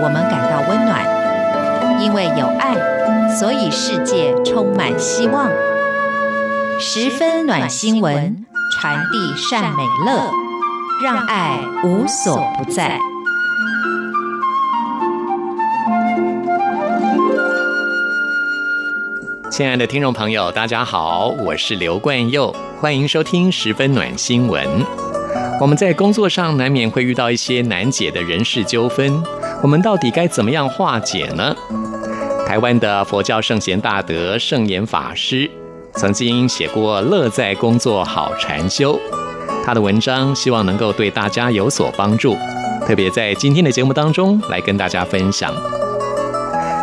我们感到温暖，因为有爱，所以世界充满希望。十分暖新闻，传递善美乐，让爱无所不在。亲爱的听众朋友，大家好，我是刘冠佑，欢迎收听十分暖新闻。我们在工作上难免会遇到一些难解的人事纠纷，我们到底该怎么样化解呢？台湾的佛教圣贤大德圣严法师曾经写过《乐在工作好禅修》，他的文章希望能够对大家有所帮助，特别在今天的节目当中来跟大家分享。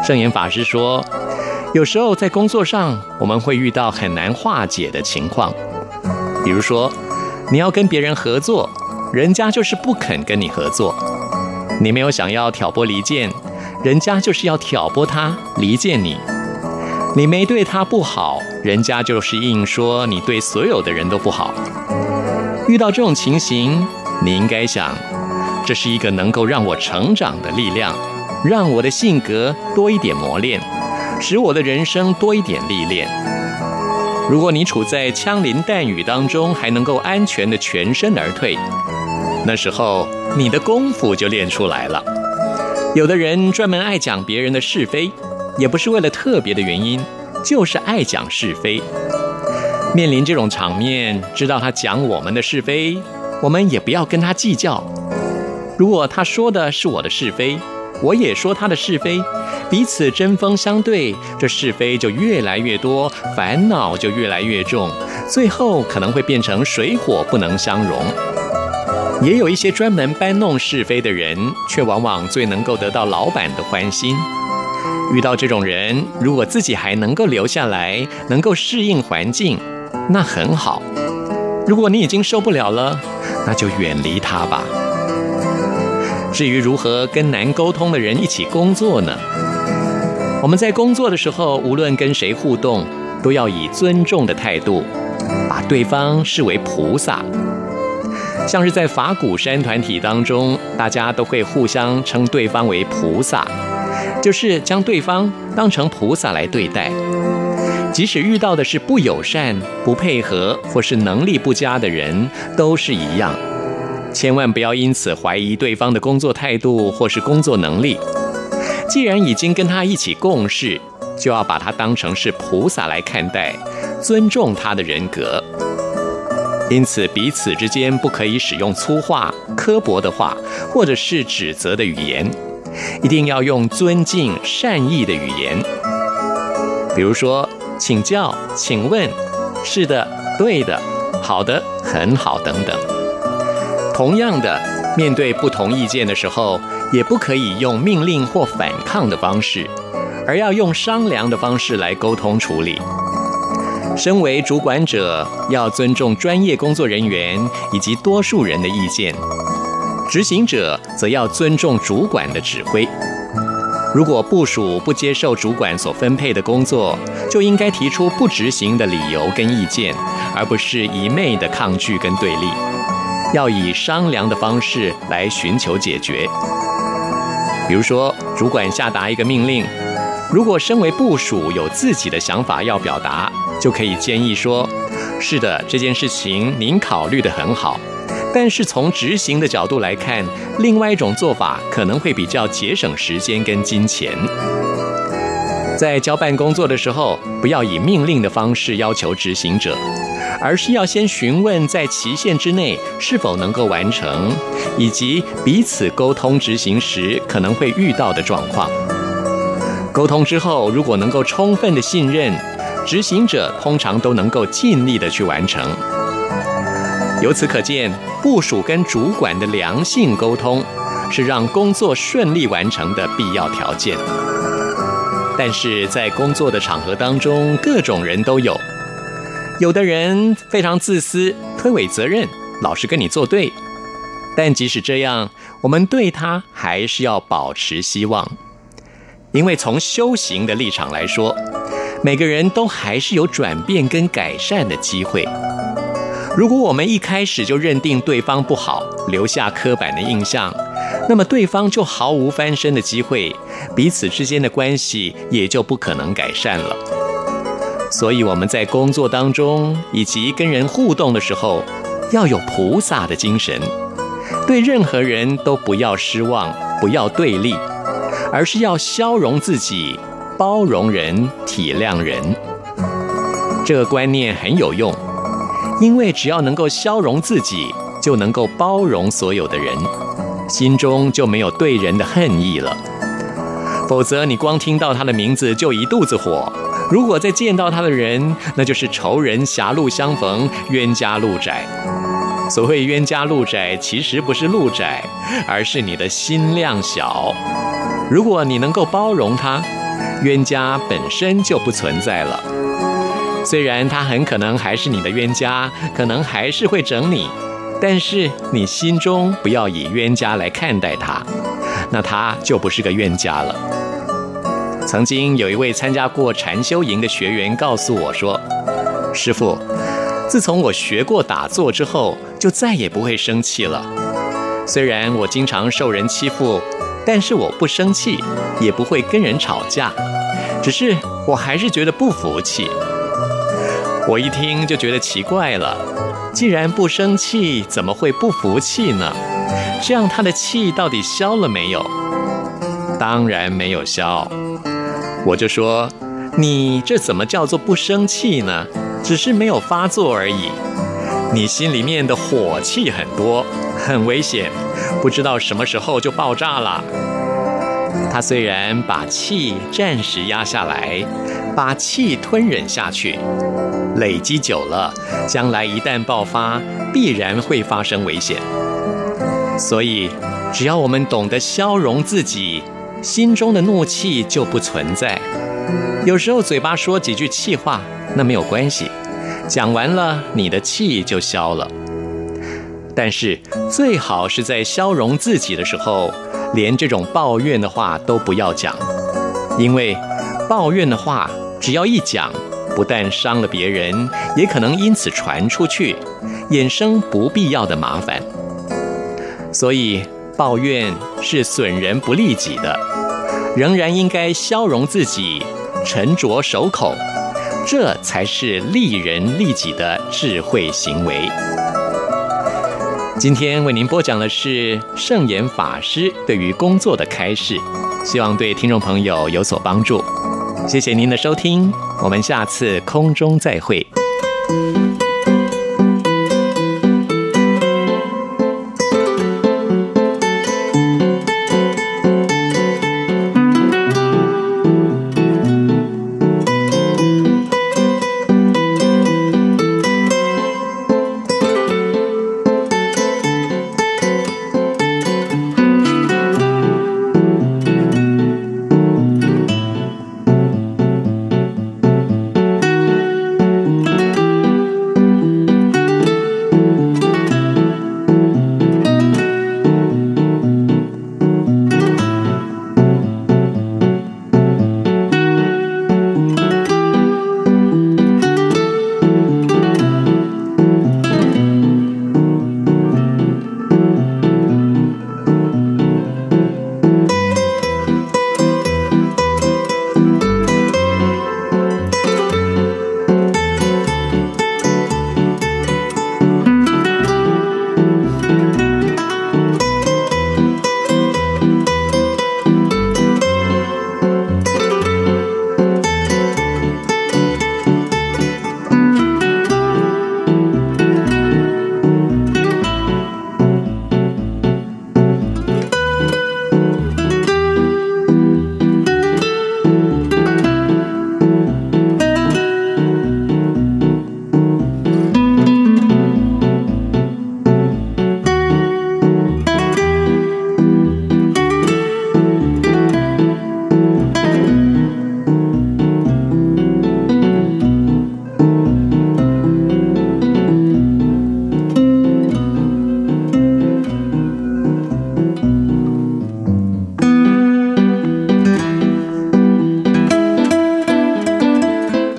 圣严法师说，有时候在工作上我们会遇到很难化解的情况，比如说。你要跟别人合作，人家就是不肯跟你合作；你没有想要挑拨离间，人家就是要挑拨他离间你；你没对他不好，人家就是硬说你对所有的人都不好。遇到这种情形，你应该想，这是一个能够让我成长的力量，让我的性格多一点磨练，使我的人生多一点历练。如果你处在枪林弹雨当中，还能够安全的全身而退，那时候你的功夫就练出来了。有的人专门爱讲别人的是非，也不是为了特别的原因，就是爱讲是非。面临这种场面，知道他讲我们的是非，我们也不要跟他计较。如果他说的是我的是非，我也说他的是非。彼此针锋相对，这是非就越来越多，烦恼就越来越重，最后可能会变成水火不能相容。也有一些专门搬弄是非的人，却往往最能够得到老板的欢心。遇到这种人，如果自己还能够留下来，能够适应环境，那很好。如果你已经受不了了，那就远离他吧。至于如何跟难沟通的人一起工作呢？我们在工作的时候，无论跟谁互动，都要以尊重的态度，把对方视为菩萨。像是在法鼓山团体当中，大家都会互相称对方为菩萨，就是将对方当成菩萨来对待。即使遇到的是不友善、不配合或是能力不佳的人，都是一样。千万不要因此怀疑对方的工作态度或是工作能力。既然已经跟他一起共事，就要把他当成是菩萨来看待，尊重他的人格。因此，彼此之间不可以使用粗话、刻薄的话，或者是指责的语言，一定要用尊敬、善意的语言。比如说，请教、请问、是的、对的、好的、很好等等。同样的，面对不同意见的时候，也不可以用命令或反抗的方式，而要用商量的方式来沟通处理。身为主管者，要尊重专业工作人员以及多数人的意见；执行者则要尊重主管的指挥。如果部属不接受主管所分配的工作，就应该提出不执行的理由跟意见，而不是一昧的抗拒跟对立。要以商量的方式来寻求解决。比如说，主管下达一个命令，如果身为部属有自己的想法要表达，就可以建议说：“是的，这件事情您考虑得很好，但是从执行的角度来看，另外一种做法可能会比较节省时间跟金钱。”在交办工作的时候，不要以命令的方式要求执行者。而是要先询问在期限之内是否能够完成，以及彼此沟通执行时可能会遇到的状况。沟通之后，如果能够充分的信任，执行者通常都能够尽力的去完成。由此可见，部署跟主管的良性沟通是让工作顺利完成的必要条件。但是在工作的场合当中，各种人都有。有的人非常自私，推诿责任，老是跟你作对。但即使这样，我们对他还是要保持希望，因为从修行的立场来说，每个人都还是有转变跟改善的机会。如果我们一开始就认定对方不好，留下刻板的印象，那么对方就毫无翻身的机会，彼此之间的关系也就不可能改善了。所以我们在工作当中以及跟人互动的时候，要有菩萨的精神，对任何人都不要失望，不要对立，而是要消融自己，包容人，体谅人。这个观念很有用，因为只要能够消融自己，就能够包容所有的人，心中就没有对人的恨意了。否则，你光听到他的名字就一肚子火。如果再见到他的人，那就是仇人狭路相逢，冤家路窄。所谓冤家路窄，其实不是路窄，而是你的心量小。如果你能够包容他，冤家本身就不存在了。虽然他很可能还是你的冤家，可能还是会整你，但是你心中不要以冤家来看待他，那他就不是个冤家了。曾经有一位参加过禅修营的学员告诉我说：“师父，自从我学过打坐之后，就再也不会生气了。虽然我经常受人欺负，但是我不生气，也不会跟人吵架，只是我还是觉得不服气。”我一听就觉得奇怪了，既然不生气，怎么会不服气呢？这样他的气到底消了没有？当然没有消。我就说，你这怎么叫做不生气呢？只是没有发作而已。你心里面的火气很多，很危险，不知道什么时候就爆炸了。他虽然把气暂时压下来，把气吞忍下去。累积久了，将来一旦爆发，必然会发生危险。所以，只要我们懂得消融自己，心中的怒气就不存在。有时候嘴巴说几句气话，那没有关系，讲完了，你的气就消了。但是，最好是在消融自己的时候，连这种抱怨的话都不要讲，因为抱怨的话，只要一讲。不但伤了别人，也可能因此传出去，衍生不必要的麻烦。所以抱怨是损人不利己的，仍然应该消融自己，沉着守口，这才是利人利己的智慧行为。今天为您播讲的是圣严法师对于工作的开示，希望对听众朋友有所帮助。谢谢您的收听，我们下次空中再会。